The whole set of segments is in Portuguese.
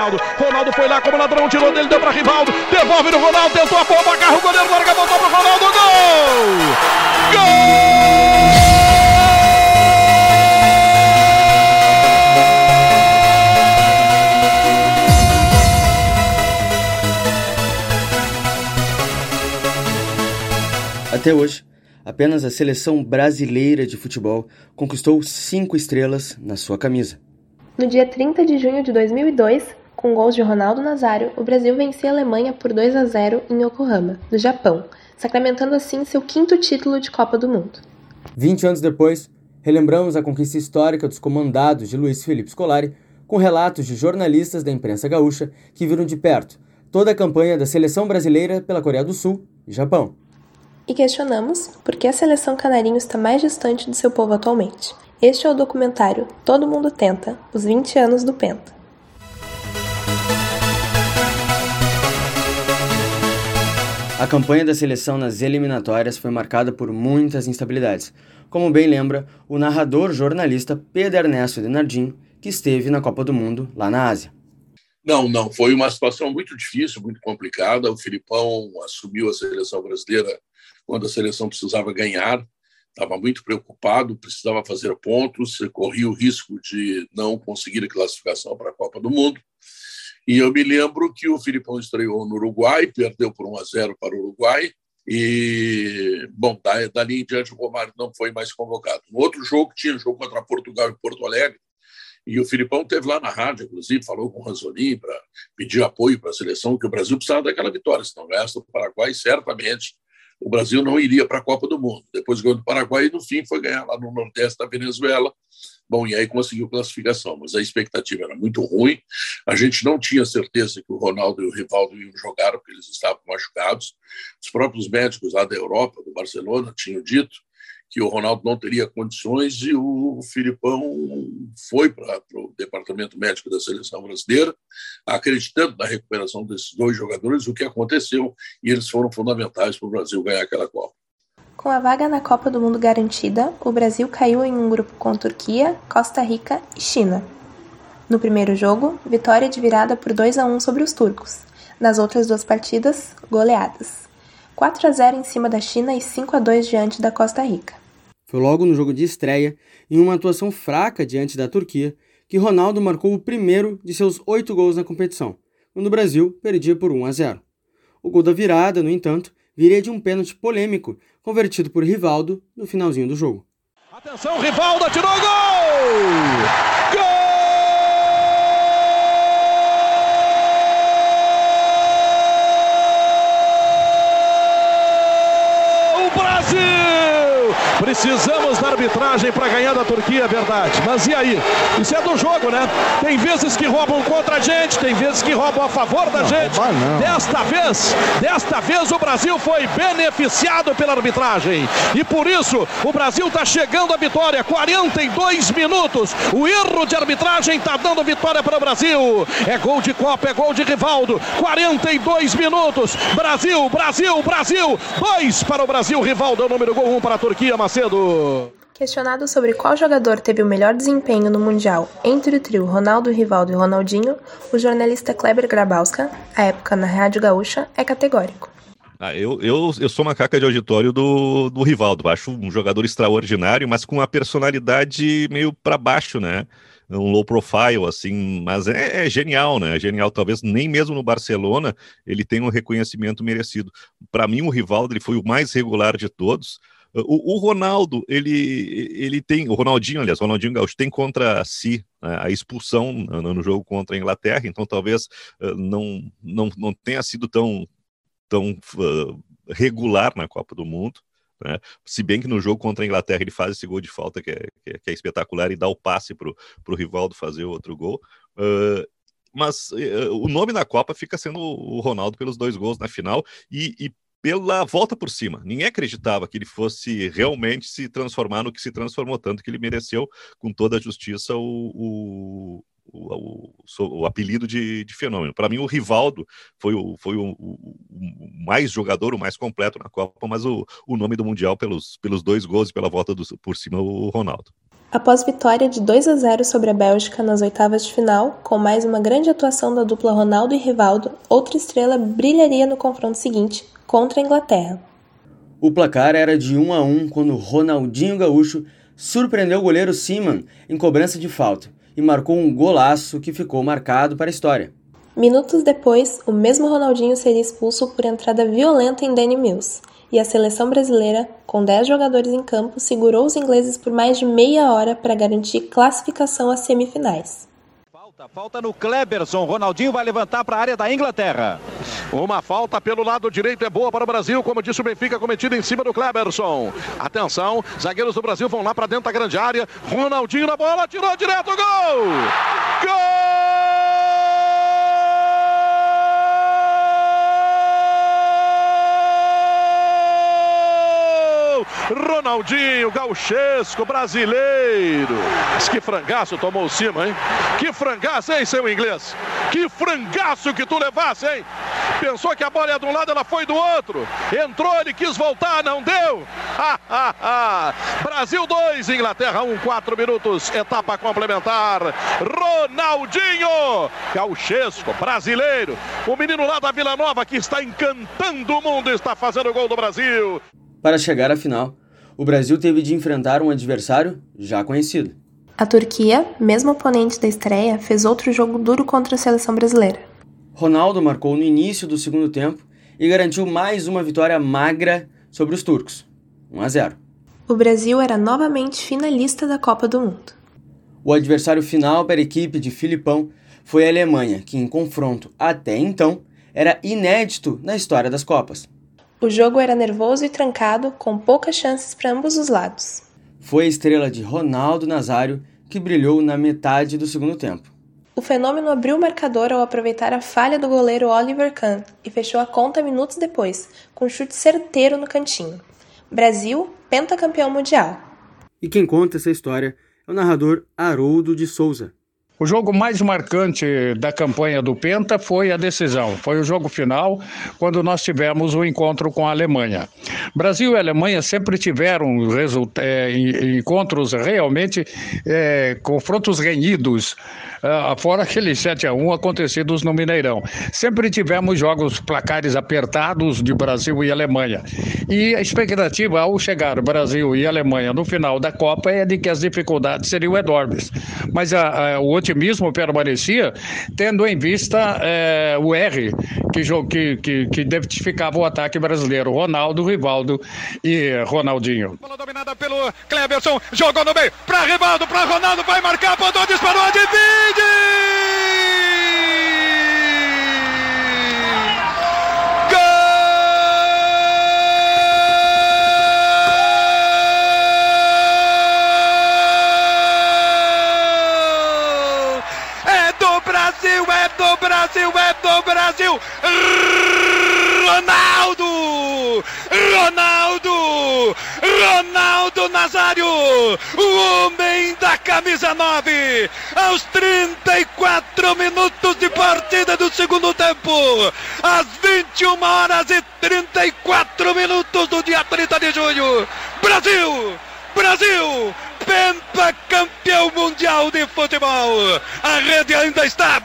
Ronaldo. Ronaldo foi lá como ladrão, tirou dele, deu para Rivaldo. Devolve no Ronaldo, tentou a bomba, agarra o goleiro, larga, voltou pro Ronaldo. Gol! Gol! Até hoje, apenas a seleção brasileira de futebol conquistou cinco estrelas na sua camisa. No dia 30 de junho de 2002, com gols de Ronaldo Nazário, o Brasil vencia a Alemanha por 2 a 0 em Yokohama, no Japão, sacramentando assim seu quinto título de Copa do Mundo. 20 anos depois, relembramos a conquista histórica dos comandados de Luiz Felipe Scolari com relatos de jornalistas da imprensa gaúcha que viram de perto toda a campanha da seleção brasileira pela Coreia do Sul e Japão e questionamos por que a seleção canarinho está mais distante do seu povo atualmente. Este é o documentário Todo Mundo Tenta, os 20 anos do Penta. A campanha da seleção nas eliminatórias foi marcada por muitas instabilidades, como bem lembra o narrador jornalista Pedro Ernesto Denardim, que esteve na Copa do Mundo lá na Ásia. Não, não, foi uma situação muito difícil, muito complicada. O Filipão assumiu a seleção brasileira quando a seleção precisava ganhar, estava muito preocupado, precisava fazer pontos, corria o risco de não conseguir a classificação para a Copa do Mundo. E eu me lembro que o Filipão estreou no Uruguai, perdeu por 1 a 0 para o Uruguai. E, bom, dali em diante o Romário não foi mais convocado. No outro jogo, tinha jogo contra Portugal e Porto Alegre, e o Filipão teve lá na rádio, inclusive, falou com o Ranzolin para pedir apoio para a seleção, que o Brasil precisava daquela vitória. Se não ganhasse o Paraguai, certamente o Brasil não iria para a Copa do Mundo. Depois ganhou do Paraguai e, no fim, foi ganhar lá no Nordeste da Venezuela. Bom, e aí conseguiu classificação, mas a expectativa era muito ruim. A gente não tinha certeza que o Ronaldo e o Rivaldo iam jogar, porque eles estavam machucados. Os próprios médicos lá da Europa, do Barcelona, tinham dito que o Ronaldo não teria condições e o Filipão foi para o departamento médico da seleção brasileira, acreditando na recuperação desses dois jogadores, o que aconteceu, e eles foram fundamentais para o Brasil ganhar aquela Copa. Com a vaga na Copa do Mundo garantida, o Brasil caiu em um grupo com Turquia, Costa Rica e China. No primeiro jogo, vitória de virada por 2 a 1 sobre os turcos. Nas outras duas partidas, goleadas. 4 a 0 em cima da China e 5 a 2 diante da Costa Rica. Foi logo no jogo de estreia, em uma atuação fraca diante da Turquia, que Ronaldo marcou o primeiro de seus oito gols na competição, quando o Brasil perdia por 1 a 0. O gol da virada, no entanto, viria de um pênalti polêmico, convertido por Rivaldo no finalzinho do jogo. Atenção, Rivaldo atirou gol! Precisamos da arbitragem para ganhar da Turquia, é verdade. Mas e aí? Isso é do jogo, né? Tem vezes que roubam contra a gente, tem vezes que roubam a favor da não, gente. Desta vez, desta vez o Brasil foi beneficiado pela arbitragem. E por isso o Brasil está chegando à vitória. 42 minutos. O erro de arbitragem está dando vitória para o Brasil. É gol de Copa, é gol de Rivaldo. 42 minutos. Brasil, Brasil, Brasil. Dois para o Brasil. Rivaldo é o número gol, um para a Turquia, Macedo. Macedo. Questionado sobre qual jogador teve o melhor desempenho no Mundial entre o trio Ronaldo, Rivaldo e Ronaldinho, o jornalista Kleber Grabowska, à época na Rádio Gaúcha, é categórico. Ah, eu, eu, eu sou uma caca de auditório do, do Rivaldo. Acho um jogador extraordinário, mas com uma personalidade meio para baixo, né? Um low profile, assim, mas é, é, genial, né? É genial. Talvez nem mesmo no Barcelona ele tenha um reconhecimento merecido. Para mim, o Rivaldo ele foi o mais regular de todos. O, o, Ronaldo, ele, ele tem, o Ronaldinho, aliás, o Ronaldinho Gaúcho tem contra si né, a expulsão no, no, jogo contra a Inglaterra, então talvez uh, não, não, não tenha sido tão, tão uh, regular na Copa do Mundo. Né? Se bem que no jogo contra a Inglaterra ele faz esse gol de falta que é, que é, que é espetacular e dá o passe para o Rivaldo fazer o outro gol. Uh, mas o nome na Copa fica sendo o Ronaldo pelos dois gols na final e, e pela volta por cima. Ninguém acreditava que ele fosse realmente se transformar no que se transformou, tanto que ele mereceu, com toda a justiça, o, o, o, o, apelido de, de fenômeno. Para mim, o Rivaldo foi, o, foi o, mais jogador, o mais completo na Copa, mas o, o nome do Mundial pelos, pelos dois gols e pela volta do, por cima, o Ronaldo. Após vitória de 2 a 0 sobre a Bélgica nas oitavas de final, com mais uma grande atuação da dupla Ronaldo e Rivaldo, outra estrela brilharia no confronto seguinte, contra a Inglaterra. O placar era de 1 a 1 quando Ronaldinho Gaúcho surpreendeu o goleiro Seaman em cobrança de falta e marcou um golaço que ficou marcado para a história. Minutos depois, o mesmo Ronaldinho seria expulso por entrada violenta em Danny Mills e a seleção brasileira, com 10 jogadores em campo, segurou os ingleses por mais de meia hora para garantir classificação às semifinais. Falta, falta no Kleberson. Ronaldinho vai levantar para a área da Inglaterra. Uma falta pelo lado direito é boa para o Brasil, como disse o Benfica, cometida em cima do Kleberson. Atenção, zagueiros do Brasil vão lá para dentro da grande área. Ronaldinho na bola, tirou direto, gol! Gol! Ronaldinho, gauchesco, brasileiro. Mas que frangaço tomou o cima, hein? Que frangaço, hein, seu inglês? Que frangaço que tu levasse, hein? Pensou que a bola ia de um lado, ela foi do outro. Entrou, ele quis voltar, não deu. Brasil 2, Inglaterra 1, um, 4 minutos, etapa complementar. Ronaldinho, gauchesco, brasileiro. O menino lá da Vila Nova que está encantando o mundo, está fazendo o gol do Brasil. Para chegar à final, o Brasil teve de enfrentar um adversário já conhecido. A Turquia, mesmo oponente da estreia, fez outro jogo duro contra a seleção brasileira. Ronaldo marcou no início do segundo tempo e garantiu mais uma vitória magra sobre os turcos, 1 a 0. O Brasil era novamente finalista da Copa do Mundo. O adversário final para a equipe de Filipão foi a Alemanha, que em confronto até então era inédito na história das Copas. O jogo era nervoso e trancado, com poucas chances para ambos os lados. Foi a estrela de Ronaldo Nazário que brilhou na metade do segundo tempo. O fenômeno abriu o marcador ao aproveitar a falha do goleiro Oliver Kahn e fechou a conta minutos depois, com um chute certeiro no cantinho. Brasil, pentacampeão mundial. E quem conta essa história é o narrador Haroldo de Souza, o jogo mais marcante da campanha do Penta foi a decisão, foi o jogo final, quando nós tivemos o um encontro com a Alemanha. Brasil e Alemanha sempre tiveram é, encontros realmente, é, confrontos renhidos, uh, fora aqueles 7 a 1 acontecidos no Mineirão. Sempre tivemos jogos placares apertados de Brasil e Alemanha. E a expectativa ao chegar Brasil e Alemanha no final da Copa é de que as dificuldades seriam enormes. Mas a, a, o otimismo permanecia, tendo em vista é, o R, que, que, que, que identificava o ataque brasileiro: Ronaldo, Rivaldo e Ronaldinho. Bola dominada pelo Cleberson, jogou no meio, para Rivaldo, para Ronaldo, vai marcar, apontou, disparou, divide! Brasil, é do Brasil! Ronaldo! Ronaldo! Ronaldo Nazário! O homem da camisa 9! Aos 34 minutos de partida do segundo tempo! Às 21 horas e 34 minutos do dia 30 de junho! Brasil! Brasil! campeão mundial de futebol. A rede ainda está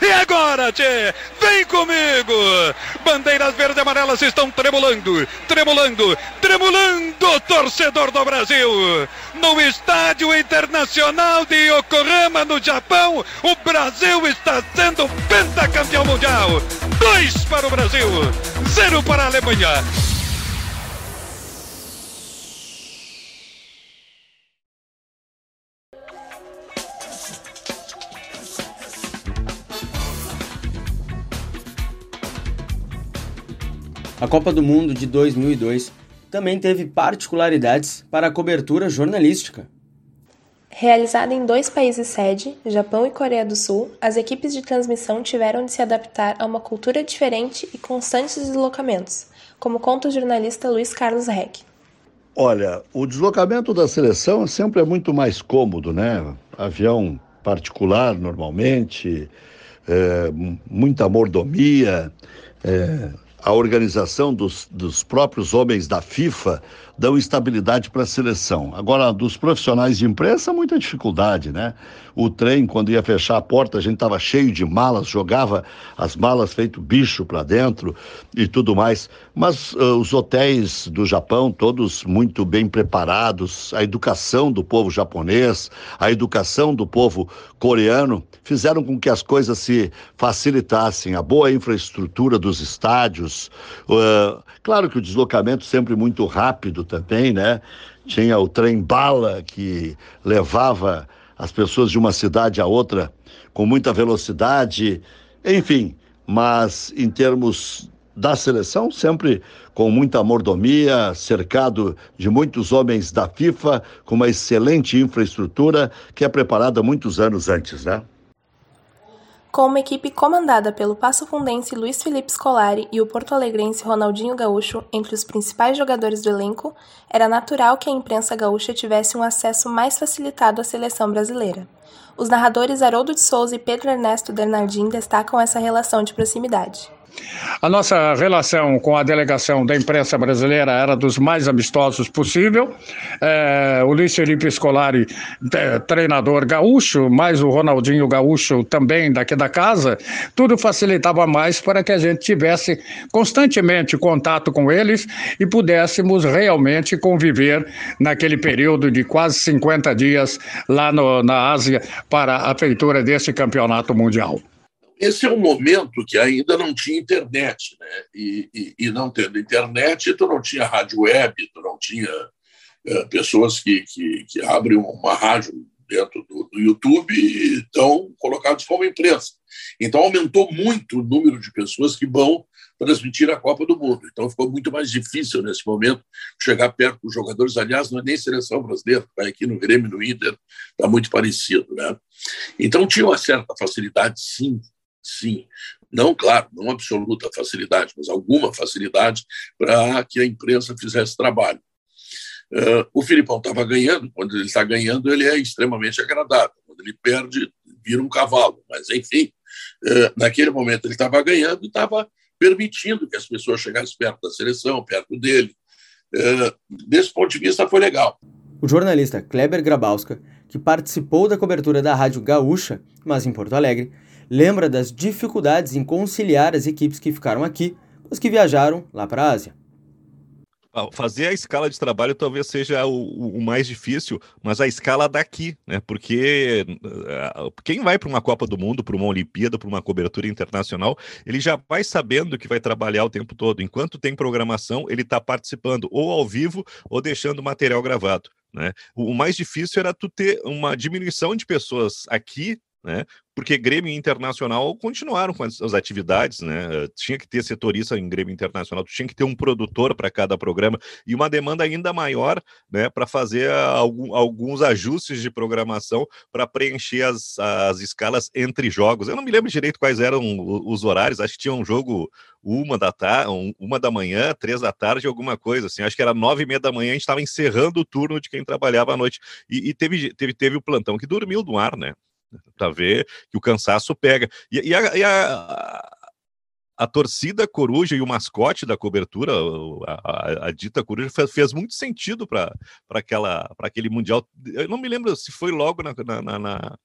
E agora, Tchê, vem comigo. Bandeiras verdes e amarelas estão tremulando, tremulando, tremulando, torcedor do Brasil. No Estádio Internacional de Yokohama, no Japão, o Brasil está sendo pentacampeão mundial. Dois para o Brasil, zero para a Alemanha. A Copa do Mundo de 2002 também teve particularidades para a cobertura jornalística. Realizada em dois países sede, Japão e Coreia do Sul, as equipes de transmissão tiveram de se adaptar a uma cultura diferente e constantes deslocamentos, como conta o jornalista Luiz Carlos Reck. Olha, o deslocamento da seleção sempre é muito mais cômodo, né? Avião particular, normalmente, é, muita mordomia, é, a organização dos, dos próprios homens da FIFA dão estabilidade para a seleção. Agora, dos profissionais de imprensa, muita dificuldade, né? O trem, quando ia fechar a porta, a gente estava cheio de malas, jogava as malas feito bicho para dentro e tudo mais. Mas uh, os hotéis do Japão, todos muito bem preparados, a educação do povo japonês, a educação do povo coreano, fizeram com que as coisas se facilitassem. A boa infraestrutura dos estádios, uh, claro que o deslocamento sempre muito rápido também, né? Tinha o trem bala que levava as pessoas de uma cidade a outra com muita velocidade, enfim, mas em termos da seleção, sempre com muita mordomia, cercado de muitos homens da FIFA, com uma excelente infraestrutura que é preparada muitos anos antes, né? Com uma equipe comandada pelo Passo Fundense Luiz Felipe Scolari e o porto-alegrense Ronaldinho Gaúcho entre os principais jogadores do elenco, era natural que a imprensa gaúcha tivesse um acesso mais facilitado à seleção brasileira. Os narradores Haroldo de Souza e Pedro Ernesto Bernardim destacam essa relação de proximidade. A nossa relação com a delegação da imprensa brasileira era dos mais amistosos possível. É, o Felipe Scolari, é, treinador gaúcho, mais o Ronaldinho Gaúcho também daqui da casa, tudo facilitava mais para que a gente tivesse constantemente contato com eles e pudéssemos realmente conviver naquele período de quase 50 dias lá no, na Ásia para a feitura desse campeonato mundial. Esse é um momento que ainda não tinha internet, né? E, e, e não tendo internet, tu não tinha rádio web, tu não tinha é, pessoas que, que, que, abrem uma rádio dentro do, do YouTube e estão colocados como imprensa. Então aumentou muito o número de pessoas que vão transmitir a Copa do Mundo. Então ficou muito mais difícil nesse momento chegar perto dos jogadores. Aliás, não é nem seleção brasileira, vai aqui no Grêmio, no Inter, está muito parecido, né? Então tinha uma certa facilidade, sim, sim. Não, claro, não absoluta facilidade, mas alguma facilidade para que a imprensa fizesse trabalho. Uh, o Filipão estava ganhando, quando ele está ganhando, ele é extremamente agradável. Quando ele perde, vira um cavalo. Mas, enfim, uh, naquele momento ele estava ganhando e estava permitindo que as pessoas chegassem perto da seleção, perto dele. Uh, desse ponto de vista, foi legal. O jornalista Kleber Grabowska, que participou da cobertura da Rádio Gaúcha, mas em Porto Alegre, lembra das dificuldades em conciliar as equipes que ficaram aqui com as que viajaram lá para a Ásia. Fazer a escala de trabalho talvez seja o, o, mais difícil, mas a escala daqui, né? Porque uh, quem vai para uma Copa do Mundo, para uma Olimpíada, para uma cobertura internacional, ele já vai sabendo que vai trabalhar o tempo todo. Enquanto tem programação, ele está participando ou ao vivo ou deixando material gravado. Né? O mais difícil era tu ter uma diminuição de pessoas aqui né? Porque Grêmio Internacional continuaram com as, as, atividades, né? Tinha que ter setorista em Grêmio Internacional, tinha que ter um produtor para cada programa e uma demanda ainda maior, né? Para fazer algum, alguns ajustes de programação para preencher as, as escalas entre jogos. Eu não me lembro direito quais eram os horários, acho que tinha um jogo uma da tarde, uma da manhã, três da tarde, alguma coisa assim. Acho que era nove e meia da manhã, a gente estava encerrando o turno de quem trabalhava à noite. E, e teve, teve, teve o plantão que dormiu no ar, né? Para ver que o cansaço pega. E, e, a, e a, a, torcida coruja e o mascote da cobertura, a, a dita coruja, fez, fez muito sentido para aquele Mundial. Eu não me lembro se foi logo na, na, na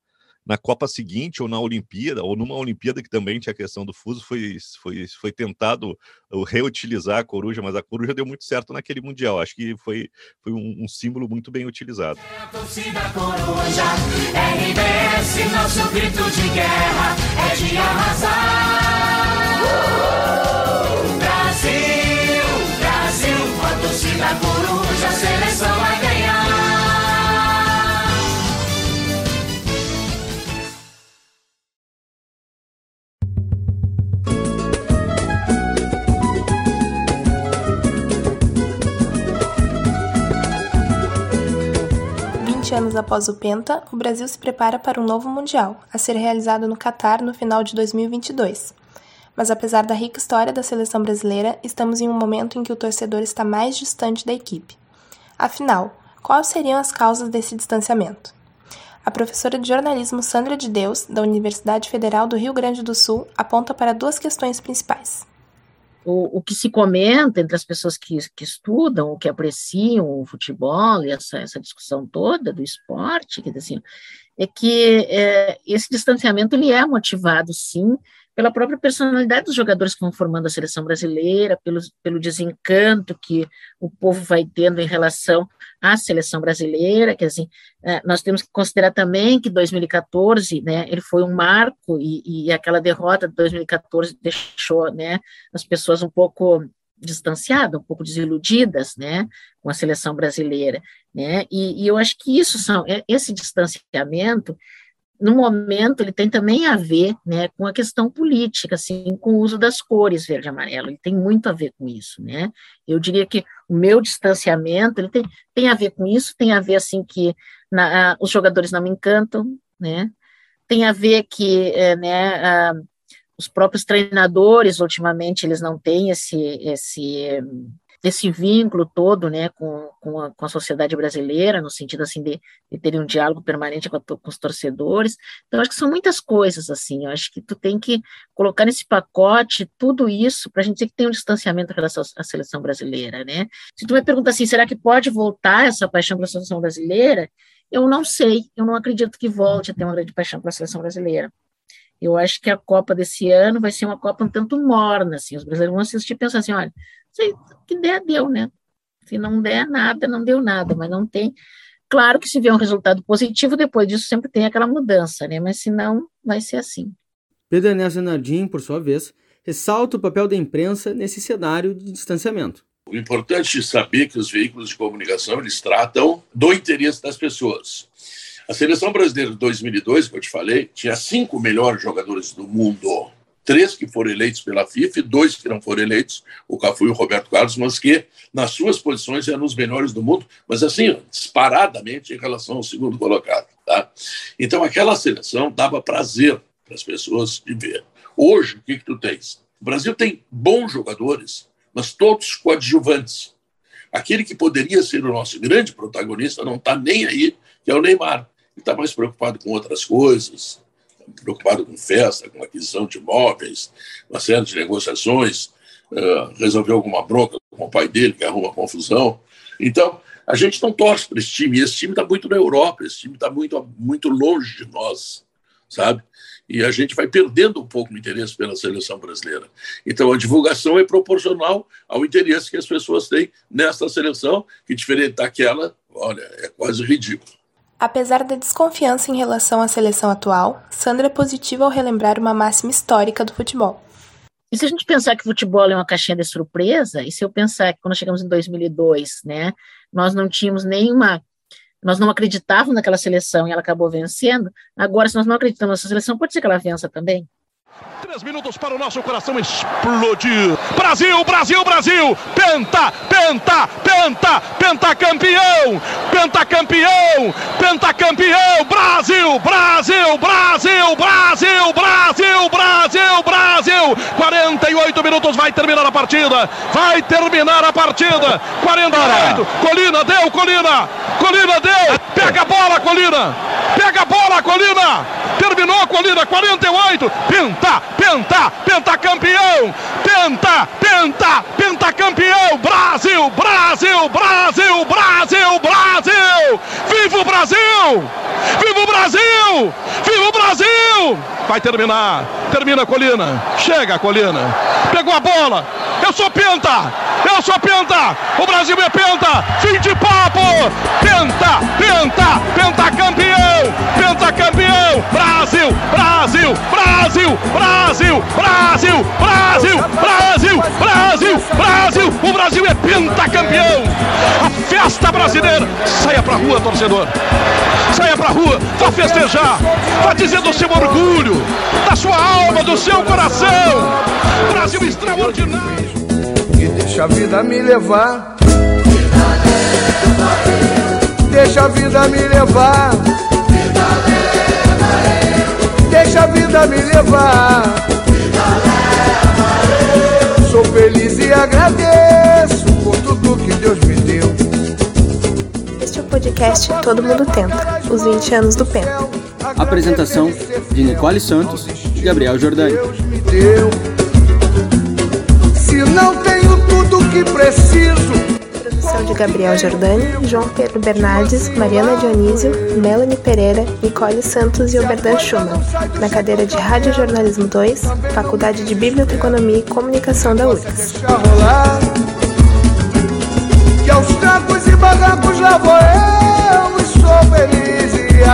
na Copa seguinte ou na Olimpíada, ou numa Olimpíada que também tinha a questão do fuso, foi, foi, foi tentado reutilizar a coruja, mas a coruja deu muito certo naquele Mundial. Acho que foi, foi um, um símbolo muito bem utilizado. É a torcida coruja, RBS, nosso grito de guerra é de arrasar. Brasil, Brasil, a torcida coruja, seleção vai ganhar. 20 anos após o Penta, o Brasil se prepara para um novo Mundial, a ser realizado no Catar no final de 2022. Mas apesar da rica história da seleção brasileira, estamos em um momento em que o torcedor está mais distante da equipe. Afinal, quais seriam as causas desse distanciamento? A professora de jornalismo Sandra de Deus, da Universidade Federal do Rio Grande do Sul, aponta para duas questões principais. O, o que se comenta entre as pessoas que, que estudam, ou que apreciam o futebol e essa, essa discussão toda do esporte, que assim, é que é, esse distanciamento ele é motivado, sim, pela própria personalidade dos jogadores que vão formando a seleção brasileira, pelo, pelo desencanto que o povo vai tendo em relação à seleção brasileira, que assim, é, nós temos que considerar também que 2014, né, ele foi um marco e, e aquela derrota de 2014 deixou, né, as pessoas um pouco distanciadas, um pouco desiludidas, né, com a seleção brasileira, né, e, e eu acho que isso são, é, esse distanciamento no momento, ele tem também a ver né, com a questão política, assim, com o uso das cores verde e amarelo, ele tem muito a ver com isso, né, eu diria que o meu distanciamento, ele tem, tem a ver com isso, tem a ver, assim, que na, os jogadores não me encantam, né, tem a ver que, é, né, a, os próprios treinadores, ultimamente, eles não têm esse, esse desse vínculo todo, né, com, com, a, com a sociedade brasileira, no sentido, assim, de, de ter um diálogo permanente com, a, com, os torcedores, então, acho que são muitas coisas, assim, eu acho que tu tem que colocar nesse pacote tudo isso, para a gente dizer que tem um distanciamento em relação à seleção brasileira, né, se tu me pergunta assim, será que pode voltar essa paixão pela seleção brasileira, eu não sei, eu não acredito que volte a ter uma grande paixão pela seleção brasileira, eu acho que a Copa desse ano vai ser uma Copa um tanto morna, assim, os brasileiros vão assistir e pensar assim, olha, se que der, deu, né? Se não der nada, não deu nada, mas não tem. Claro que se vier um resultado positivo, depois disso sempre tem aquela mudança, né? Mas se não, vai ser assim. Pedro Ernesto Nardim, por sua vez, ressalta o papel da imprensa nesse cenário de distanciamento. O importante é saber que os veículos de comunicação eles tratam do interesse das pessoas. A seleção brasileira de 2002, que eu te falei, tinha cinco melhores jogadores do mundo três que foram eleitos pela FIFA e dois que não foram eleitos, o Cafu e o Roberto Carlos, mas que nas suas posições eram os melhores do mundo, mas assim, disparadamente em relação ao segundo colocado. Tá? Então aquela seleção dava prazer para as pessoas de ver. Hoje, o que, que tu tens? O Brasil tem bons jogadores, mas todos coadjuvantes. Aquele que poderia ser o nosso grande protagonista não está nem aí, que é o Neymar. Ele está mais preocupado com outras coisas, preocupado com festa, com aquisição de imóveis, uma série de negociações, uh, resolveu alguma bronca com o pai dele, que arruma confusão. Então, a gente não torce para esse time, e esse time está muito na Europa, esse time está muito, muito longe de nós, sabe? E a gente vai perdendo um pouco o interesse pela seleção brasileira. Então, a divulgação é proporcional ao interesse que as pessoas têm nessa seleção, que diferente daquela, olha, é quase ridículo. Apesar da desconfiança em relação à seleção atual, Sandra é positiva ao relembrar uma máxima histórica do futebol. E se a gente pensar que o futebol é uma caixinha de surpresa, e se eu pensar que quando chegamos em 2002, né, nós não tínhamos nenhuma, nós não acreditávamos naquela seleção e ela acabou vencendo, agora se nós não acreditamos nessa seleção, pode ser que ela vença também? Três minutos para o nosso coração explodir. Brasil, Brasil, Brasil! Penta, penta, penta, pentacampeão! Pentacampeão! Pentacampeão! Brasil, Brasil, Brasil, Brasil, Brasil, Brasil, Brasil! 48 minutos, vai terminar a partida! Vai terminar a partida! 48, Colina, deu, Colina! Colina, deu! Pega a bola, Colina! Pega a bola, Colina! Terminou, Colina, 48, penta! penta, penta, pentacampeão, penta, penta, pentacampeão, Brasil, Brasil, Brasil, Brasil, Brasil, viva o Brasil, viva o Brasil, viva o Brasil, vai terminar, termina a Colina, chega a Colina, pegou a bola, eu sou penta, eu sou penta, o Brasil é penta, fim de papo, penta, penta, pentacampeão, pentacampeão, Brasil, Brasil, Brasil, Brasil, Brasil, Brasil, Brasil, Brasil, Brasil, o Brasil é pentacampeão. A festa brasileira. Saia pra rua, torcedor. Saia pra rua, vá festejar, vá dizer do seu orgulho, da sua alma, do seu coração. Brasil extraordinário. E deixa a vida me levar. Deixa a vida me levar. Deixa a vida me levar. Sou feliz e agradeço por tudo que Deus podcast Todo Mundo Tenta, os 20 anos do Penta. Apresentação de Nicole Santos e Gabriel Jordani. Se não que preciso Produção de Gabriel Jordani, João Pedro Bernardes, Mariana Dionísio, Melanie Pereira, Nicole Santos e Oberdan Schumann. Na cadeira de Rádio Jornalismo 2, Faculdade de Biblioteconomia e Comunicação da URGS. Que aos trancos e barrancos lá vou eu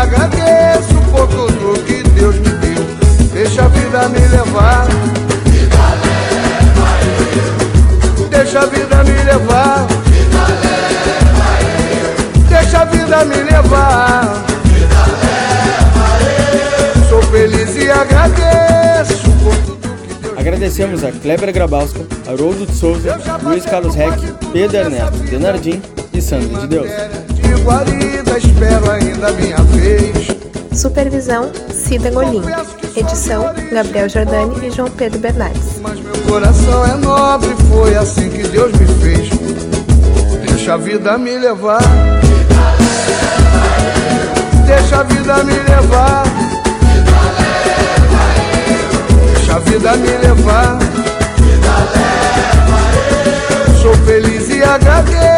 agradeço por tudo que Deus me deu. Deixa a vida me levar. Deixa a vida me levar. Deixa a vida me levar. Sou feliz e agradeço por tudo que Deus Agradecemos a Kleber Grabowska, Haroldo de Souza, Luiz Carlos Reck, Pedro Ernesto Denardim e Sandra de Deus guarida, espero ainda minha vez. Supervisão Cida Golim. Edição Gabriel Jordani e João Pedro Bernardes. Mas meu coração é nobre, foi assim que Deus me fez. Deixa a vida me levar. Deixa a vida me levar. Deixa a vida me levar. Sou feliz e agradeço.